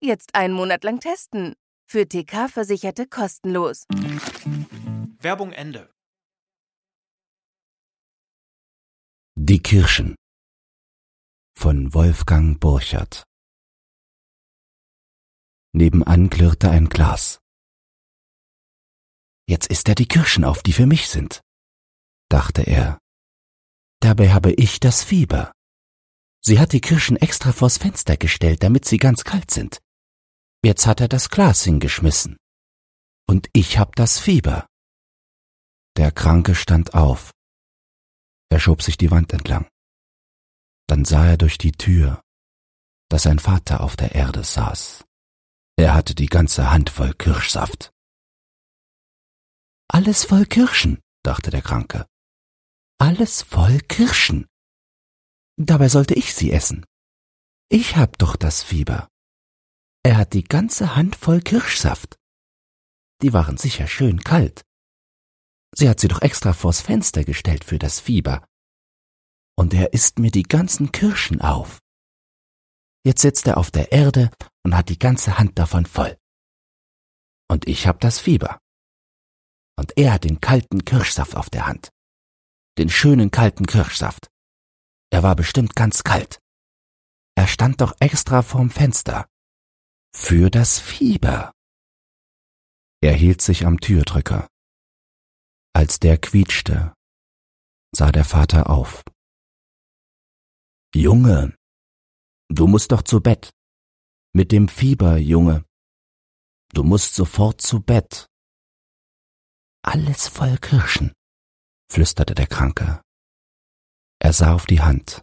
Jetzt einen Monat lang testen. Für TK-Versicherte kostenlos. Werbung Ende. Die Kirschen von Wolfgang Burchert Nebenan klirrte ein Glas. Jetzt isst er die Kirschen auf, die für mich sind, dachte er. Dabei habe ich das Fieber. Sie hat die Kirschen extra vors Fenster gestellt, damit sie ganz kalt sind. Jetzt hat er das Glas hingeschmissen. Und ich hab das Fieber. Der Kranke stand auf. Er schob sich die Wand entlang. Dann sah er durch die Tür, dass sein Vater auf der Erde saß. Er hatte die ganze Hand voll Kirschsaft. Alles voll Kirschen, dachte der Kranke. Alles voll Kirschen. Dabei sollte ich sie essen. Ich hab doch das Fieber. Er hat die ganze Hand voll Kirschsaft. Die waren sicher schön kalt. Sie hat sie doch extra vors Fenster gestellt für das Fieber. Und er isst mir die ganzen Kirschen auf. Jetzt sitzt er auf der Erde und hat die ganze Hand davon voll. Und ich hab das Fieber. Und er hat den kalten Kirschsaft auf der Hand. Den schönen kalten Kirschsaft. Er war bestimmt ganz kalt. Er stand doch extra vorm Fenster für das Fieber. Er hielt sich am Türdrücker. Als der quietschte, sah der Vater auf. Junge, du musst doch zu Bett. Mit dem Fieber, Junge. Du musst sofort zu Bett. Alles voll Kirschen, flüsterte der Kranke. Er sah auf die Hand.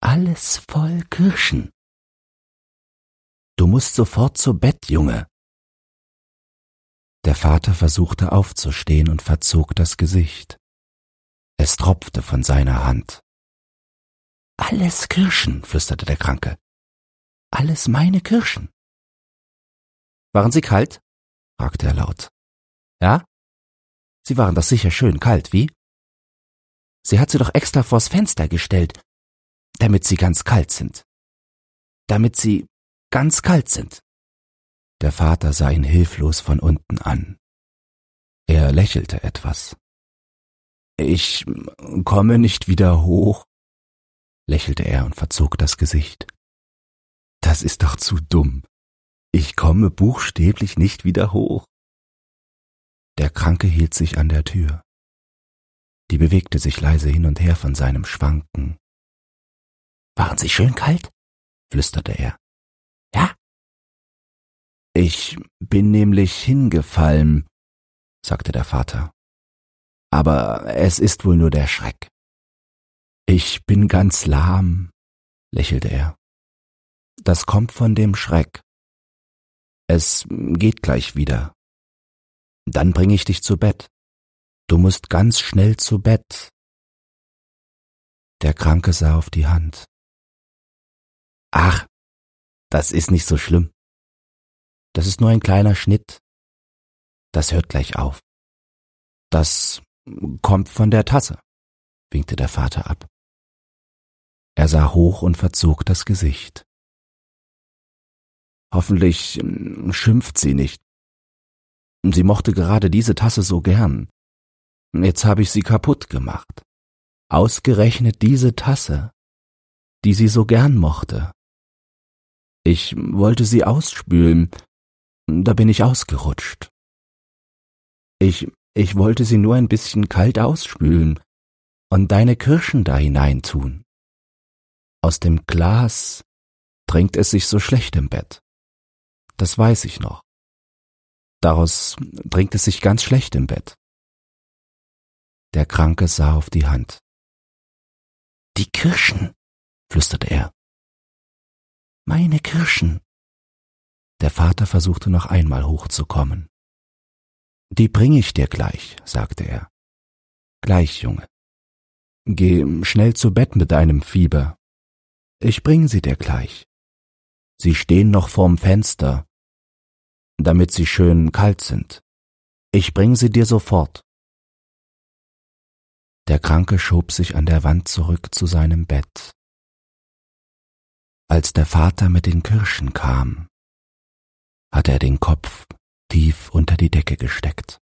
Alles voll Kirschen. Du musst sofort zu Bett, Junge. Der Vater versuchte aufzustehen und verzog das Gesicht. Es tropfte von seiner Hand. Alles Kirschen, flüsterte der Kranke. Alles meine Kirschen. Waren sie kalt? fragte er laut. Ja? Sie waren doch sicher schön kalt, wie? Sie hat sie doch extra vors Fenster gestellt, damit sie ganz kalt sind. Damit sie ganz kalt sind. Der Vater sah ihn hilflos von unten an. Er lächelte etwas. Ich komme nicht wieder hoch, lächelte er und verzog das Gesicht. Das ist doch zu dumm. Ich komme buchstäblich nicht wieder hoch. Der Kranke hielt sich an der Tür. Die bewegte sich leise hin und her von seinem Schwanken. Waren Sie schön kalt? flüsterte er. Ja? Ich bin nämlich hingefallen, sagte der Vater. Aber es ist wohl nur der Schreck. Ich bin ganz lahm, lächelte er. Das kommt von dem Schreck. Es geht gleich wieder. Dann bring ich dich zu Bett. Du musst ganz schnell zu Bett. Der Kranke sah auf die Hand. Ach, das ist nicht so schlimm. Das ist nur ein kleiner Schnitt. Das hört gleich auf. Das kommt von der Tasse, winkte der Vater ab. Er sah hoch und verzog das Gesicht. Hoffentlich hm, schimpft sie nicht. Sie mochte gerade diese Tasse so gern. Jetzt habe ich sie kaputt gemacht. Ausgerechnet diese Tasse, die sie so gern mochte. Ich wollte sie ausspülen, da bin ich ausgerutscht. Ich, ich wollte sie nur ein bisschen kalt ausspülen und deine Kirschen da hineintun. Aus dem Glas trinkt es sich so schlecht im Bett. Das weiß ich noch. Daraus trinkt es sich ganz schlecht im Bett. Der Kranke sah auf die Hand. Die Kirschen, flüsterte er. Meine Kirschen. Der Vater versuchte noch einmal hochzukommen. Die bringe ich dir gleich, sagte er. Gleich, Junge. Geh schnell zu Bett mit deinem Fieber. Ich bring sie dir gleich. Sie stehen noch vorm Fenster, damit sie schön kalt sind. Ich bring sie dir sofort. Der Kranke schob sich an der Wand zurück zu seinem Bett. Als der Vater mit den Kirschen kam, hatte er den Kopf tief unter die Decke gesteckt.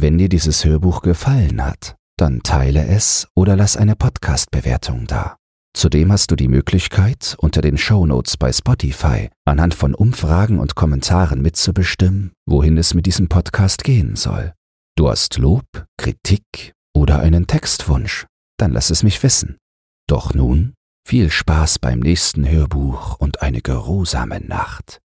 Wenn dir dieses Hörbuch gefallen hat, dann teile es oder lass eine Podcast-Bewertung da. Zudem hast du die Möglichkeit, unter den Shownotes bei Spotify anhand von Umfragen und Kommentaren mitzubestimmen, wohin es mit diesem Podcast gehen soll. Du hast Lob, Kritik oder einen Textwunsch? Dann lass es mich wissen. Doch nun viel Spaß beim nächsten Hörbuch und eine geruhsame Nacht.